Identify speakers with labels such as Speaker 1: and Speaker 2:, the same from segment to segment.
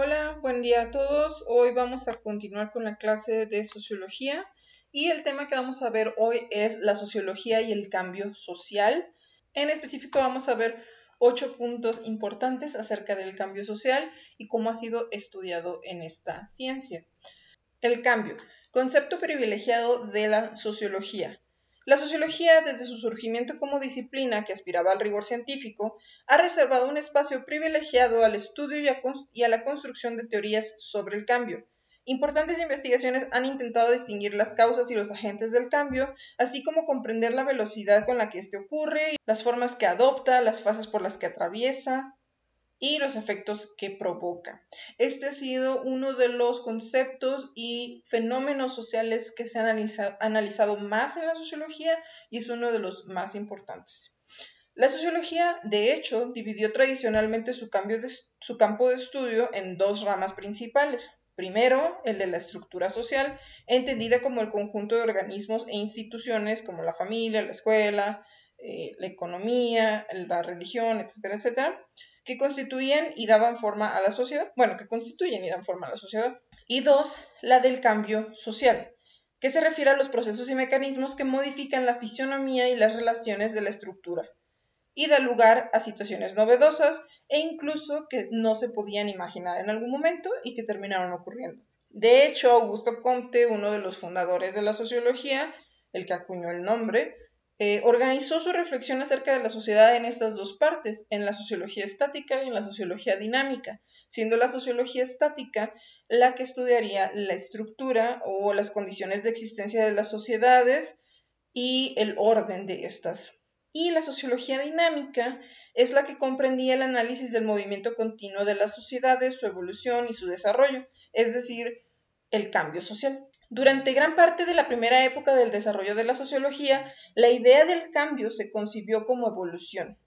Speaker 1: Hola, buen día a todos. Hoy vamos a continuar con la clase de sociología y el tema que vamos a ver hoy es la sociología y el cambio social. En específico vamos a ver ocho puntos importantes acerca del cambio social y cómo ha sido estudiado en esta ciencia. El cambio, concepto privilegiado de la sociología. La sociología, desde su surgimiento como disciplina que aspiraba al rigor científico, ha reservado un espacio privilegiado al estudio y a, la construcción de teorías sobre el cambio. Importantes investigaciones han intentado distinguir las causas y los agentes del cambio, así como comprender la velocidad con la que éste ocurre, las formas que adopta, las fases por las que atraviesa, y los efectos que provoca. Este ha sido uno de los conceptos y fenómenos sociales que se han analizado, más en la sociología y es uno de los más importantes. La sociología, de hecho, dividió tradicionalmente su, campo de estudio en dos ramas principales. Primero, el de la estructura social, entendida como el conjunto de organismos e instituciones como la familia, la escuela, eh, la economía, la religión, etcétera, etcétera que constituían y daban forma a la sociedad, bueno, que constituyen y dan forma a la sociedad. Y dos, la del cambio social, que se refiere a los procesos y mecanismos que modifican la fisionomía y las relaciones de la estructura y da lugar a situaciones novedosas e incluso que no se podían imaginar en algún momento y que terminaron ocurriendo. De hecho, Augusto Comte, uno de los fundadores de la sociología, el que acuñó el nombre, eh, organizó su reflexión acerca de la sociedad en estas dos partes, en la sociología estática y en la sociología dinámica, siendo la sociología estática la que estudiaría la estructura o las condiciones de existencia de las sociedades y el orden de estas. Y la sociología dinámica es la que comprendía el análisis del movimiento continuo de las sociedades, su evolución y su desarrollo, es decir, el cambio social. Durante gran parte de la primera época del desarrollo de la sociología, la idea del cambio se concibió como evolución.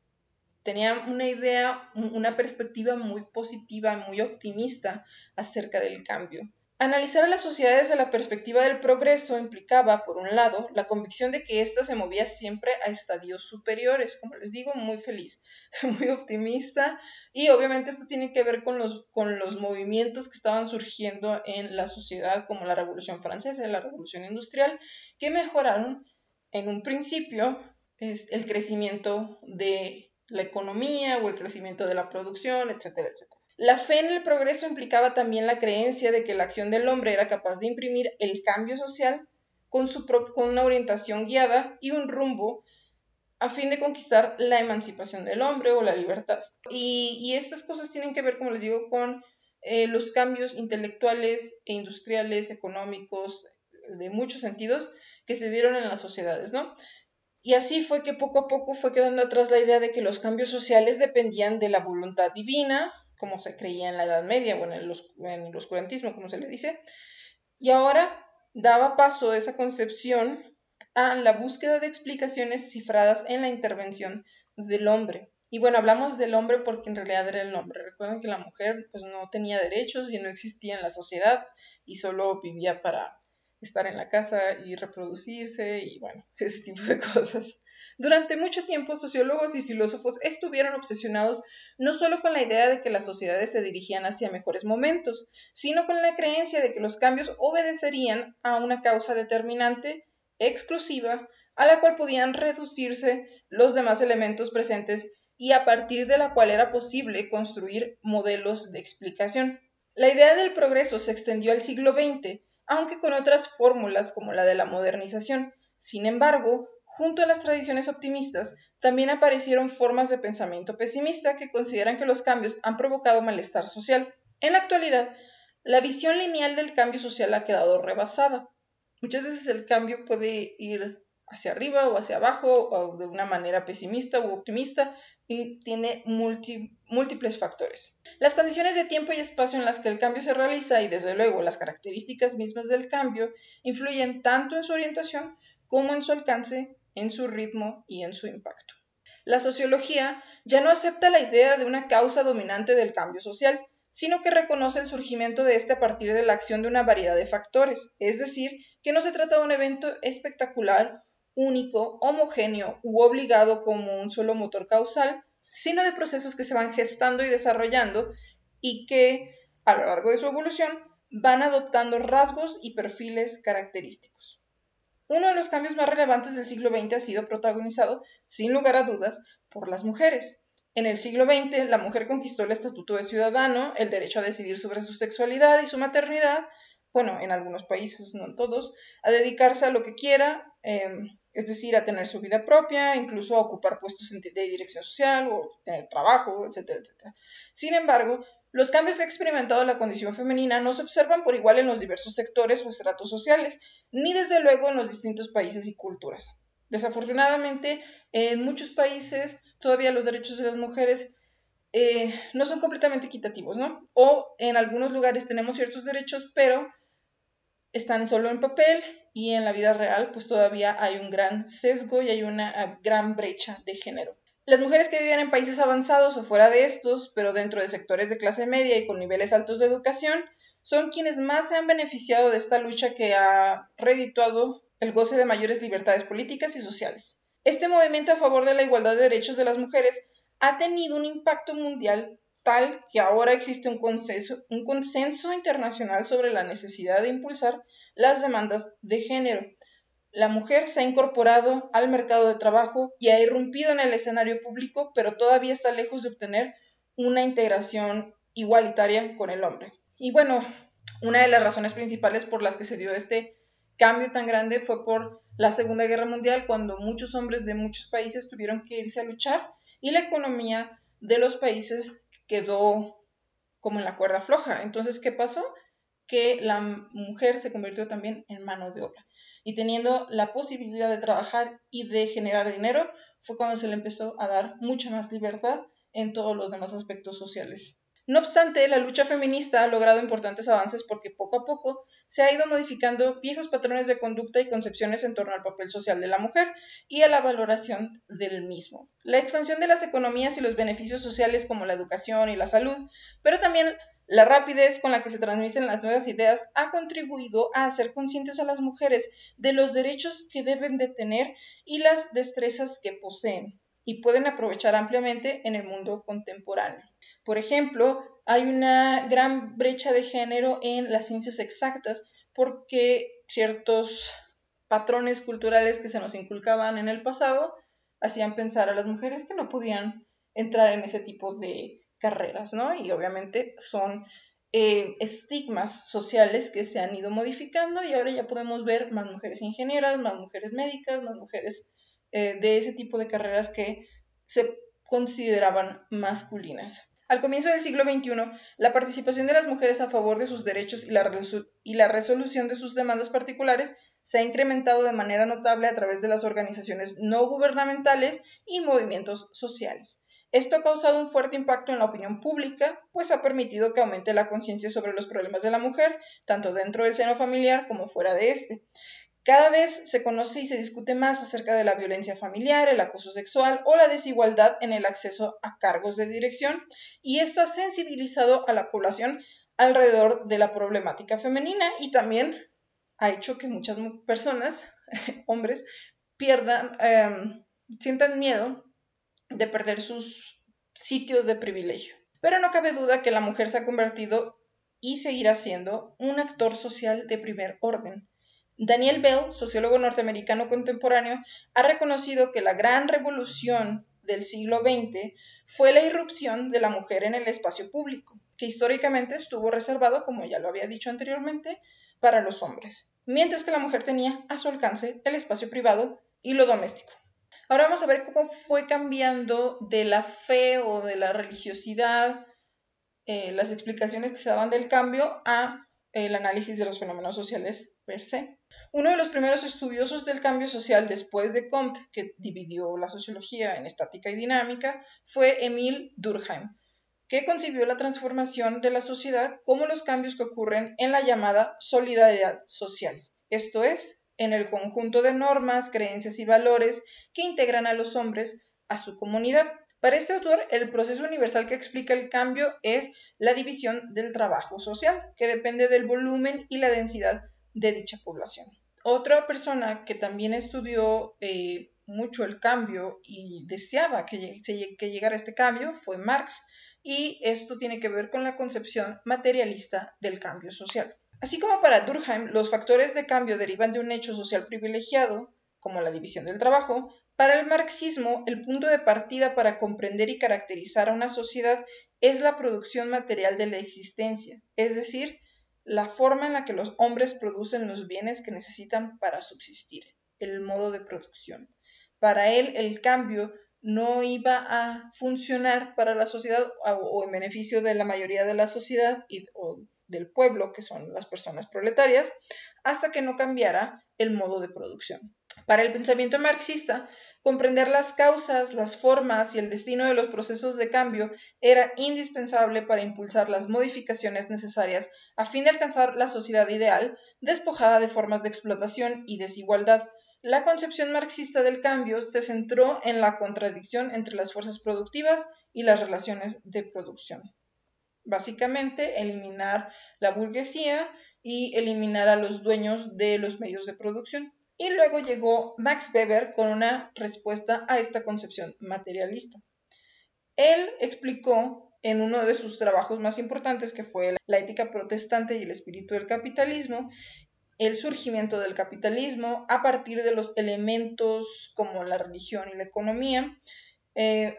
Speaker 1: Tenía una idea, una perspectiva muy positiva, muy optimista acerca del cambio. Analizar a las sociedades desde la perspectiva del progreso implicaba, por un lado, la convicción de que ésta se movía siempre a estadios superiores, como les digo, muy feliz, muy optimista, y obviamente esto tiene que ver con los, con los movimientos que estaban surgiendo en la sociedad, como la Revolución Francesa y la Revolución Industrial, que mejoraron en un principio el crecimiento de la economía o el crecimiento de la producción, etcétera, etcétera. La fe en el progreso implicaba también la creencia de que la acción del hombre era capaz de imprimir el cambio social con, su una orientación guiada y un rumbo a fin de conquistar la emancipación del hombre o la libertad. Y, estas cosas tienen que ver, como les digo, con eh, los cambios intelectuales e industriales, económicos, de muchos sentidos, que se dieron en las sociedades, ¿no? Y así fue que poco a poco fue quedando atrás la idea de que los cambios sociales dependían de la voluntad divina como se creía en la Edad Media o en el, oscurantismo, como se le dice. Y ahora daba paso esa concepción a la búsqueda de explicaciones cifradas en la intervención del hombre. Y bueno, hablamos del hombre porque en realidad era el hombre. Recuerden que la mujer pues no tenía derechos y no existía en la sociedad y solo vivía para estar en la casa y reproducirse y bueno, ese tipo de cosas. Durante mucho tiempo, sociólogos y filósofos estuvieron obsesionados no solo con la idea de que las sociedades se dirigían hacia mejores momentos, sino con la creencia de que los cambios obedecerían a una causa determinante, exclusiva, a la cual podían reducirse los demás elementos presentes y a partir de la cual era posible construir modelos de explicación. La idea del progreso se extendió al siglo XX aunque con otras fórmulas como la de la modernización. Sin embargo, junto a las tradiciones optimistas, también aparecieron formas de pensamiento pesimista que consideran que los cambios han provocado malestar social. En la actualidad, la visión lineal del cambio social ha quedado rebasada. Muchas veces el cambio puede ir hacia arriba o hacia abajo o de una manera pesimista u optimista y tiene múltiples factores. Las condiciones de tiempo y espacio en las que el cambio se realiza y desde luego las características mismas del cambio influyen tanto en su orientación como en su alcance, en su ritmo y en su impacto. La sociología ya no acepta la idea de una causa dominante del cambio social, sino que reconoce el surgimiento de este a partir de la acción de una variedad de factores, es decir, que no se trata de un evento espectacular único, homogéneo u obligado como un solo motor causal, sino de procesos que se van gestando y desarrollando y que a lo largo de su evolución, van adoptando rasgos y perfiles característicos. Uno de los cambios más relevantes del siglo XX ha sido protagonizado, sin lugar a dudas, por las mujeres. En el siglo XX, la mujer conquistó el estatuto de ciudadano, el derecho a decidir sobre su sexualidad y su maternidad, bueno, en algunos países, no en todos, a dedicarse a lo que quiera, em, es decir, a tener su vida propia, incluso a ocupar puestos de dirección social o tener trabajo, etcétera, etcétera. Sin embargo, los cambios que ha experimentado la condición femenina no se observan por igual en los diversos sectores o estratos sociales, ni desde luego en los distintos países y culturas. Desafortunadamente, en muchos países todavía los derechos de las mujeres eh, no son completamente equitativos, ¿no? O en algunos lugares tenemos ciertos derechos, pero están solo en papel y en la vida real pues todavía hay un gran sesgo y hay una ah, gran brecha de género. Las mujeres que viven en países avanzados o fuera de estos, pero dentro de sectores de clase media y con niveles altos de educación, son quienes más se han beneficiado de esta lucha que ha redituado el goce de mayores libertades políticas y sociales. Este movimiento a favor de la igualdad de derechos de las mujeres ha tenido un impacto mundial tal que ahora existe un consenso, un consenso internacional sobre la necesidad de impulsar las demandas de género. La mujer se ha incorporado al mercado de trabajo y ha irrumpido en el escenario público, pero todavía está lejos de obtener una integración igualitaria con el hombre. Y bueno, una de las razones principales por las que se dio este cambio tan grande fue por la Segunda Guerra Mundial, cuando muchos hombres de muchos países tuvieron que irse a luchar y la economía de los países quedó como en la cuerda floja. Entonces, ¿qué pasó? Que la mujer se convirtió también en mano de obra. Y teniendo la posibilidad de trabajar y de generar dinero, fue cuando se le empezó a dar mucha más libertad en todos los demás aspectos sociales. No obstante, la lucha feminista ha logrado importantes avances porque poco a poco se ha ido modificando viejos patrones de conducta y concepciones en torno al papel social de la mujer y a la valoración del mismo. La expansión de las economías y los beneficios sociales como la educación y la salud, pero también la rapidez con la que se transmiten las nuevas ideas ha contribuido a hacer conscientes a las mujeres de los derechos que deben de tener y las destrezas que poseen y pueden aprovechar ampliamente en el mundo contemporáneo. Por ejemplo, hay una gran brecha de género en las ciencias exactas porque ciertos patrones culturales que se nos inculcaban en el pasado hacían pensar a las mujeres que no podían entrar en ese tipo de carreras, ¿no? Y obviamente son eh, estigmas sociales que se han ido modificando y ahora ya podemos ver más mujeres ingenieras, más mujeres médicas, más mujeres eh, de ese tipo de carreras que se consideraban masculinas. Al comienzo del siglo XXI, la participación de las mujeres a favor de sus derechos y la, y la resolución de sus demandas particulares se ha incrementado de manera notable a través de las organizaciones no gubernamentales y movimientos sociales. Esto ha causado un fuerte impacto en la opinión pública, pues ha permitido que aumente la conciencia sobre los problemas de la mujer, tanto dentro del seno familiar como fuera de este. Cada vez se conoce y se discute más acerca de la violencia familiar, el acoso sexual o la desigualdad en el acceso a cargos de dirección y esto ha sensibilizado a la población alrededor de la problemática femenina y también ha hecho que muchas personas, hombres, pierdan, em, sientan miedo de perder sus sitios de privilegio. Pero no cabe duda que la mujer se ha convertido y seguirá siendo un actor social de primer orden Daniel Bell, sociólogo norteamericano contemporáneo, ha reconocido que la gran revolución del siglo XX fue la irrupción de la mujer en el espacio público, que históricamente estuvo reservado, como ya lo había dicho anteriormente, para los hombres, mientras que la mujer tenía a su alcance el espacio privado y lo doméstico. Ahora vamos a ver cómo fue cambiando de la fe o de la religiosidad, eh, las explicaciones que se daban del cambio a el análisis de los fenómenos sociales per se. Uno de los primeros estudiosos del cambio social después de Comte, que dividió la sociología en estática y dinámica, fue Emile Durkheim, que concibió la transformación de la sociedad como los cambios que ocurren en la llamada solidaridad social, esto es, en el conjunto de normas, creencias y valores que integran a los hombres a su comunidad. Para este autor, el proceso universal que explica el cambio es la división del trabajo social, que depende del volumen y la densidad de dicha población. Otra persona que también estudió eh, mucho el cambio y deseaba que, que llegara este cambio fue Marx, y esto tiene que ver con la concepción materialista del cambio social. Así como para Durkheim los factores de cambio derivan de un hecho social privilegiado, como la división del trabajo, para el marxismo el punto de partida para comprender y caracterizar a una sociedad es la producción material de la existencia, es decir, la forma en la que los hombres producen los bienes que necesitan para subsistir, el modo de producción. Para él el cambio no iba a funcionar para la sociedad o en beneficio de la mayoría de la sociedad y, o del pueblo, que son las personas proletarias, hasta que no cambiara el modo de producción. Para el pensamiento marxista, comprender las causas, las formas y el destino de los procesos de cambio era indispensable para impulsar las modificaciones necesarias a fin de alcanzar la sociedad ideal, despojada de formas de explotación y desigualdad. La concepción marxista del cambio se centró en la contradicción entre las fuerzas productivas y las relaciones de producción. Básicamente, eliminar la burguesía y eliminar a los dueños de los medios de producción. Y luego llegó Max Weber con una respuesta a esta concepción materialista. Él explicó en uno de sus trabajos más importantes, que fue La ética protestante y el espíritu del capitalismo, el surgimiento del capitalismo a partir de los elementos como la religión y la economía, eh,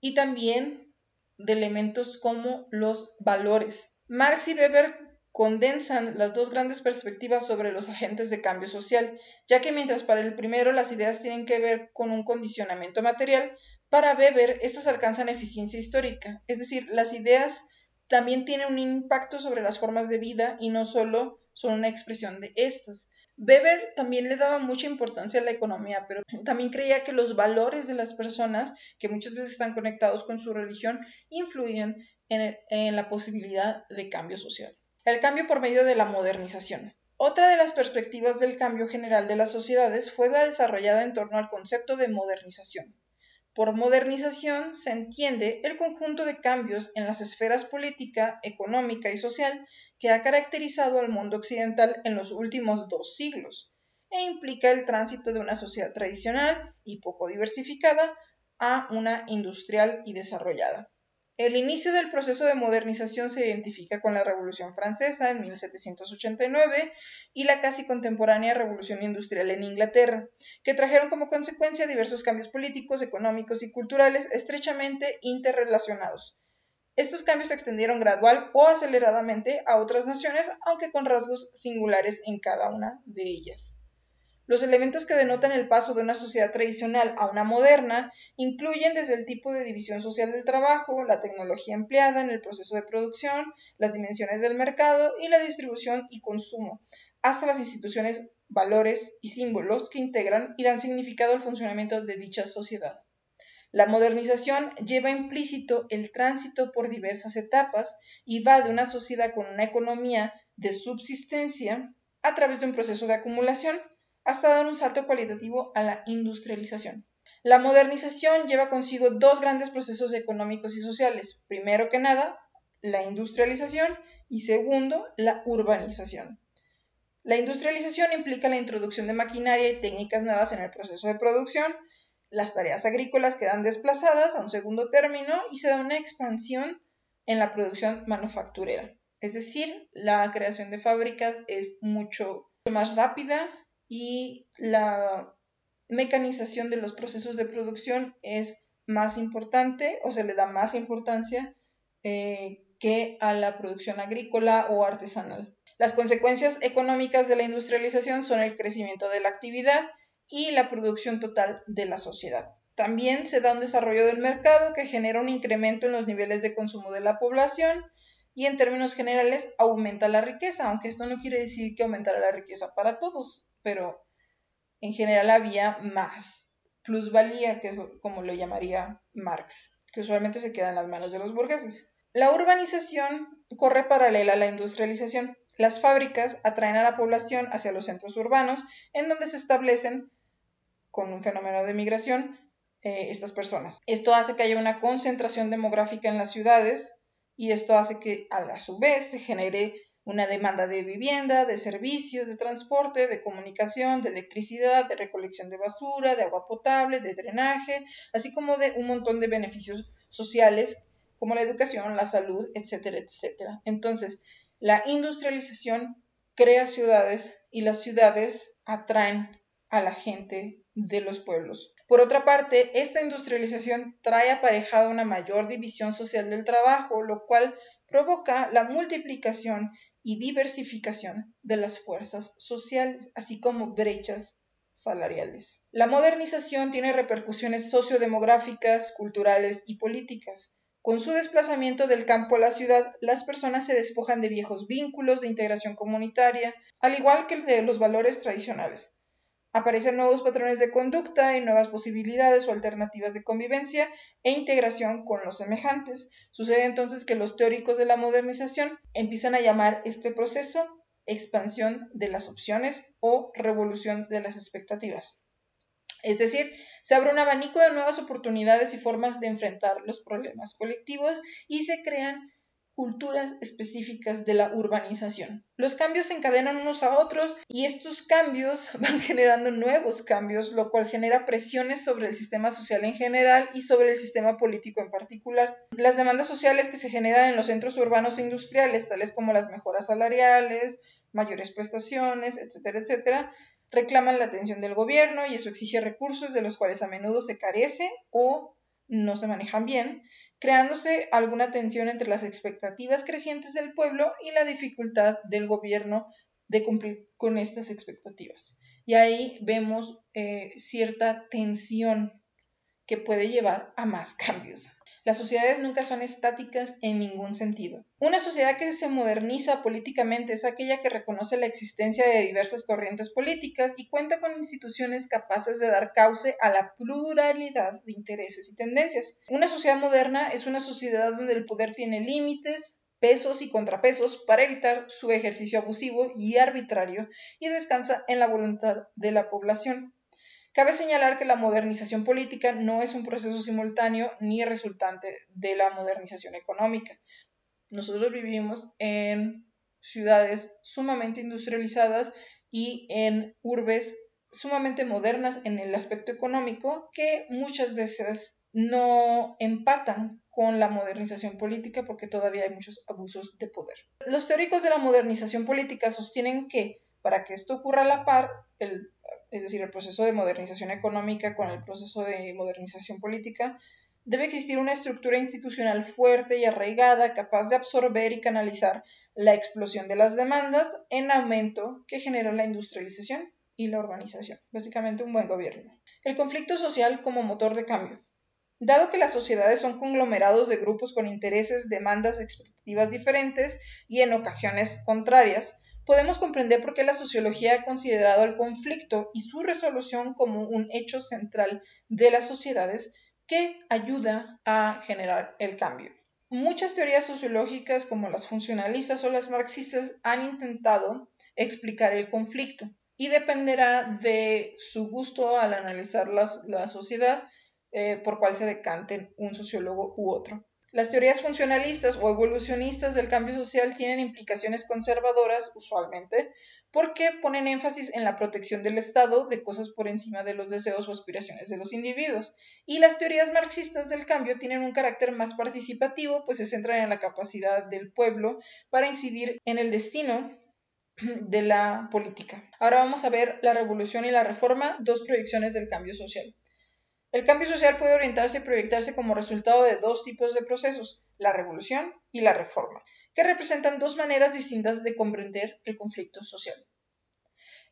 Speaker 1: y también de elementos como los valores. Marx y Weber condensan las dos grandes perspectivas sobre los agentes de cambio social, ya que mientras para el primero las ideas tienen que ver con un condicionamiento material, para Weber estas alcanzan eficiencia histórica, es decir, las ideas también tienen un impacto sobre las formas de vida y no solo son una expresión de estas. Weber también le daba mucha importancia a la economía, pero también creía que los valores de las personas, que muchas veces están conectados con su religión, influyen en, en la posibilidad de cambio social. El cambio por medio de la modernización. Otra de las perspectivas del cambio general de las sociedades fue la desarrollada en torno al concepto de modernización. Por modernización se entiende el conjunto de cambios en las esferas política, económica y social que ha caracterizado al mundo occidental en los últimos dos siglos e implica el tránsito de una sociedad tradicional y poco diversificada a una industrial y desarrollada. El inicio del proceso de modernización se identifica con la Revolución Francesa en 1789 y la casi contemporánea Revolución Industrial en Inglaterra, que trajeron como consecuencia diversos cambios políticos, económicos y culturales estrechamente interrelacionados. Estos cambios se extendieron gradual o aceleradamente a otras naciones, aunque con rasgos singulares en cada una de ellas. Los elementos que denotan el paso de una sociedad tradicional a una moderna incluyen desde el tipo de división social del trabajo, la tecnología empleada en el proceso de producción, las dimensiones del mercado y la distribución y consumo, hasta las instituciones, valores y símbolos que integran y dan significado al funcionamiento de dicha sociedad. La modernización lleva implícito el tránsito por diversas etapas y va de una sociedad con una economía de subsistencia a través de un proceso de acumulación hasta dar un salto cualitativo a la industrialización. La modernización lleva consigo dos grandes procesos económicos y sociales. Primero que nada, la industrialización y segundo, la urbanización. La industrialización implica la introducción de maquinaria y técnicas nuevas en el proceso de producción. Las tareas agrícolas quedan desplazadas a un segundo término y se da una expansión en la producción manufacturera. Es decir, la creación de fábricas es mucho más rápida, y la mecanización de los procesos de producción es más importante o se le da más importancia eh, que a la producción agrícola o artesanal. Las consecuencias económicas de la industrialización son el crecimiento de la actividad y la producción total de la sociedad. También se da un desarrollo del mercado que genera un incremento en los niveles de consumo de la población y en términos generales aumenta la riqueza, aunque esto no quiere decir que aumentará la riqueza para todos pero en general había más plusvalía, que es como lo llamaría Marx, que usualmente se queda en las manos de los burgueses. La urbanización corre paralela a la industrialización. Las fábricas atraen a la población hacia los centros urbanos, en donde se establecen, con un fenómeno de migración, eh, estas personas. Esto hace que haya una concentración demográfica en las ciudades y esto hace que a su vez se genere una demanda de vivienda, de servicios, de transporte, de comunicación, de electricidad, de recolección de basura, de agua potable, de drenaje, así como de un montón de beneficios sociales como la educación, la salud, etcétera, etcétera. Entonces, la industrialización crea ciudades y las ciudades atraen a la gente de los pueblos. Por otra parte, esta industrialización trae aparejada una mayor división social del trabajo, lo cual provoca la multiplicación y diversificación de las fuerzas sociales, así como brechas salariales. La modernización tiene repercusiones sociodemográficas, culturales y políticas. Con su desplazamiento del campo a la ciudad, las personas se despojan de viejos vínculos de integración comunitaria, al igual que de los valores tradicionales. Aparecen nuevos patrones de conducta y nuevas posibilidades o alternativas de convivencia e integración con los semejantes. Sucede entonces que los teóricos de la modernización empiezan a llamar este proceso expansión de las opciones o revolución de las expectativas. Es decir, se abre un abanico de nuevas oportunidades y formas de enfrentar los problemas colectivos y se crean culturas específicas de la urbanización. Los cambios se encadenan unos a otros y estos cambios van generando nuevos cambios, lo cual genera presiones sobre el sistema social en general y sobre el sistema político en particular. Las demandas sociales que se generan en los centros urbanos e industriales, tales como las mejoras salariales, mayores prestaciones, etcétera, etcétera, reclaman la atención del gobierno y eso exige recursos de los cuales a menudo se carece o no se manejan bien, creándose alguna tensión entre las expectativas crecientes del pueblo y la dificultad del gobierno de cumplir con estas expectativas. Y ahí vemos eh, cierta tensión que puede llevar a más cambios. Las sociedades nunca son estáticas en ningún sentido. Una sociedad que se moderniza políticamente es aquella que reconoce la existencia de diversas corrientes políticas y cuenta con instituciones capaces de dar cauce a la pluralidad de intereses y tendencias. Una sociedad moderna es una sociedad donde el poder tiene límites, pesos y contrapesos para evitar su ejercicio abusivo y arbitrario y descansa en la voluntad de la población. Cabe señalar que la modernización política no es un proceso simultáneo ni resultante de la modernización económica. Nosotros vivimos en ciudades sumamente industrializadas y en urbes sumamente modernas en el aspecto económico que muchas veces no empatan con la modernización política porque todavía hay muchos abusos de poder. Los teóricos de la modernización política sostienen que para que esto ocurra a la par, es decir, el proceso de modernización económica con el proceso de modernización política, debe existir una estructura institucional fuerte y arraigada capaz de absorber y canalizar la explosión de las demandas en aumento que genera la industrialización y la urbanización, básicamente un buen gobierno. El conflicto social como motor de cambio. Dado que las sociedades son conglomerados de grupos con intereses, demandas, expectativas diferentes y en ocasiones contrarias, podemos comprender por qué la sociología ha considerado el conflicto y su resolución como un hecho central de las sociedades que ayuda a generar el cambio. Muchas teorías sociológicas como las funcionalistas o las marxistas han intentado explicar el conflicto y dependerá de su gusto al analizar la, sociedad eh, por cuál se decanten un sociólogo u otro. Las teorías funcionalistas o evolucionistas del cambio social tienen implicaciones conservadoras usualmente porque ponen énfasis en la protección del Estado de cosas por encima de los deseos o aspiraciones de los individuos. Y las teorías marxistas del cambio tienen un carácter más participativo, pues se centran en la capacidad del pueblo para incidir en el destino de la política. Ahora vamos a ver la revolución y la reforma, dos proyecciones del cambio social. El cambio social puede orientarse y proyectarse como resultado de dos tipos de procesos, la revolución y la reforma, que representan dos maneras distintas de comprender el conflicto social.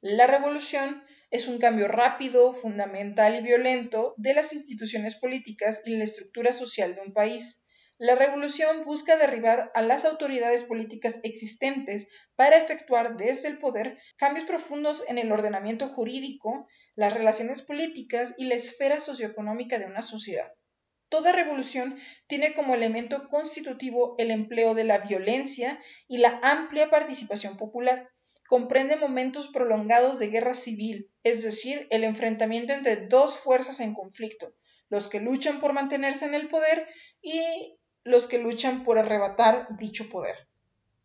Speaker 1: La revolución es un cambio rápido, fundamental y violento de las instituciones políticas y la estructura social de un país. La revolución busca derribar a las autoridades políticas existentes para efectuar desde el poder cambios profundos en el ordenamiento jurídico, las relaciones políticas y la esfera socioeconómica de una sociedad. Toda revolución tiene como elemento constitutivo el empleo de la violencia y la amplia participación popular. Comprende momentos prolongados de guerra civil, es decir, el enfrentamiento entre dos fuerzas en conflicto, los que luchan por mantenerse en el poder y los que luchan por arrebatar dicho poder.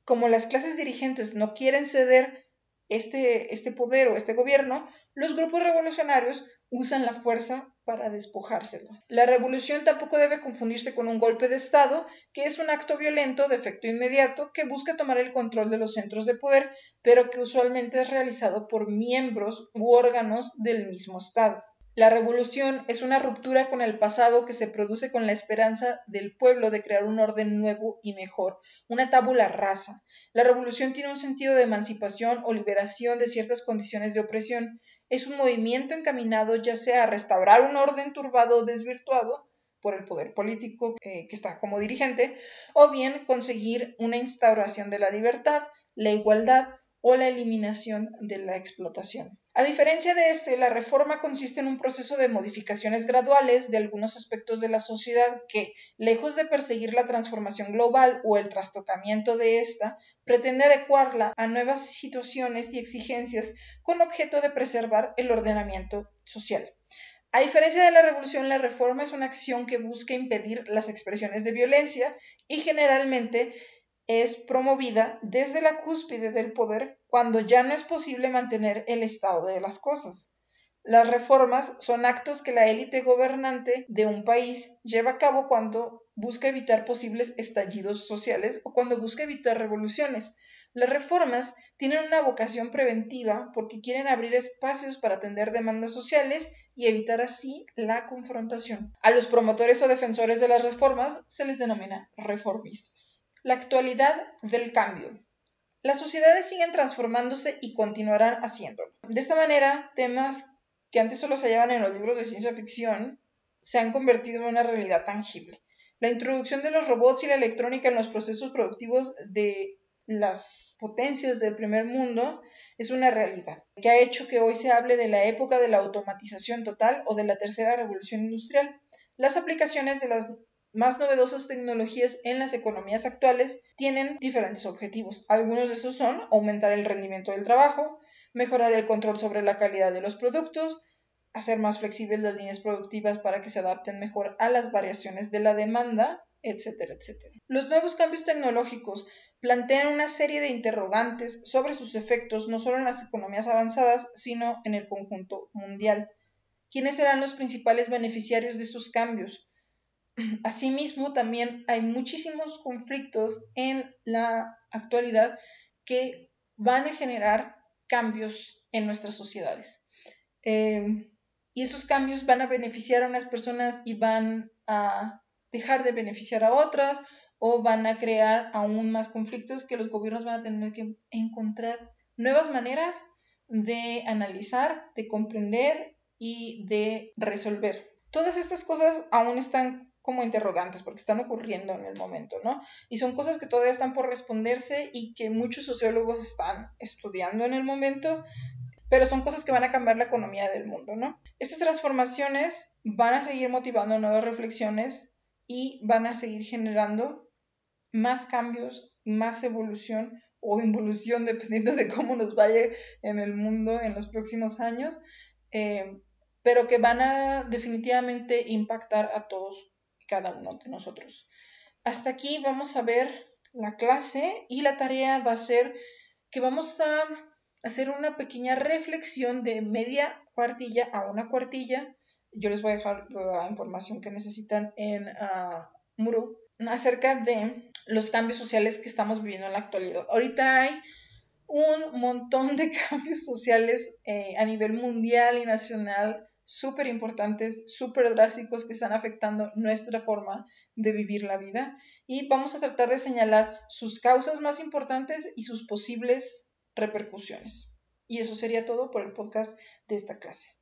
Speaker 1: Como las clases dirigentes no quieren ceder este, este poder o este gobierno, los grupos revolucionarios usan la fuerza para despojárselo. La revolución tampoco debe confundirse con un golpe de Estado, que es un acto violento de efecto inmediato que busca tomar el control de los centros de poder, pero que usualmente es realizado por miembros u órganos del mismo Estado. La revolución es una ruptura con el pasado que se produce con la esperanza del pueblo de crear un orden nuevo y mejor, una tabula rasa. La revolución tiene un sentido de emancipación o liberación de ciertas condiciones de opresión. Es un movimiento encaminado ya sea a restaurar un orden turbado o desvirtuado por el poder político eh, que está como dirigente, o bien conseguir una instauración de la libertad, la igualdad o la eliminación de la explotación. A diferencia de este, la reforma consiste en un proceso de modificaciones graduales de algunos aspectos de la sociedad que, lejos de perseguir la transformación global o el trastocamiento de ésta, pretende adecuarla a nuevas situaciones y exigencias con objeto de preservar el ordenamiento social. A diferencia de la revolución, la reforma es una acción que busca impedir las expresiones de violencia y generalmente es promovida desde la cúspide del poder cuando ya no es posible mantener el estado de las cosas. Las reformas son actos que la élite gobernante de un país lleva a cabo cuando busca evitar posibles estallidos sociales o cuando busca evitar revoluciones. Las reformas tienen una vocación preventiva porque quieren abrir espacios para atender demandas sociales y evitar así la confrontación. A los promotores o defensores de las reformas se les denomina reformistas. La actualidad del cambio. Las sociedades siguen transformándose y continuarán haciéndolo. De esta manera, temas que antes solo se hallaban en los libros de ciencia ficción se han convertido en una realidad tangible. La introducción de los robots y la electrónica en los procesos productivos de las potencias del primer mundo es una realidad, que ha hecho que hoy se hable de la época de la automatización total o de la tercera revolución industrial. Las aplicaciones de las más novedosas tecnologías en las economías actuales tienen diferentes objetivos. Algunos de esos son aumentar el rendimiento del trabajo, mejorar el control sobre la calidad de los productos, hacer más flexibles las líneas productivas para que se adapten mejor a las variaciones de la demanda, etcétera, etcétera. Los nuevos cambios tecnológicos plantean una serie de interrogantes sobre sus efectos no solo en las economías avanzadas, sino en el conjunto mundial. ¿Quiénes serán los principales beneficiarios de estos cambios? Asimismo, también hay muchísimos conflictos en la actualidad que van a generar cambios en nuestras sociedades. Eh, y esos cambios van a beneficiar a unas personas y van a dejar de beneficiar a otras o van a crear aún más conflictos que los gobiernos van a tener que encontrar nuevas maneras de analizar, de comprender y de resolver. Todas estas cosas aún están como interrogantes porque están ocurriendo en el momento, ¿no? Y son cosas que todavía están por responderse y que muchos sociólogos están estudiando en el momento, pero son cosas que van a cambiar la economía del mundo, ¿no? Estas transformaciones van a seguir motivando nuevas reflexiones y van a seguir generando más cambios, más evolución o involución, dependiendo de cómo nos vaya en el mundo en los próximos años, eh, pero que van a definitivamente impactar a todos cada uno de nosotros. Hasta aquí vamos a ver la clase y la tarea va a ser que vamos a hacer una pequeña reflexión de media cuartilla a una cuartilla. Yo les voy a dejar la información que necesitan en uh, Muro acerca de los cambios sociales que estamos viviendo en la actualidad. Ahorita hay un montón de cambios sociales eh, a nivel mundial y nacional súper importantes, súper drásticos que están afectando nuestra forma de vivir la vida y vamos a tratar de señalar sus causas más importantes y sus posibles repercusiones. Y eso sería todo por el podcast de esta clase.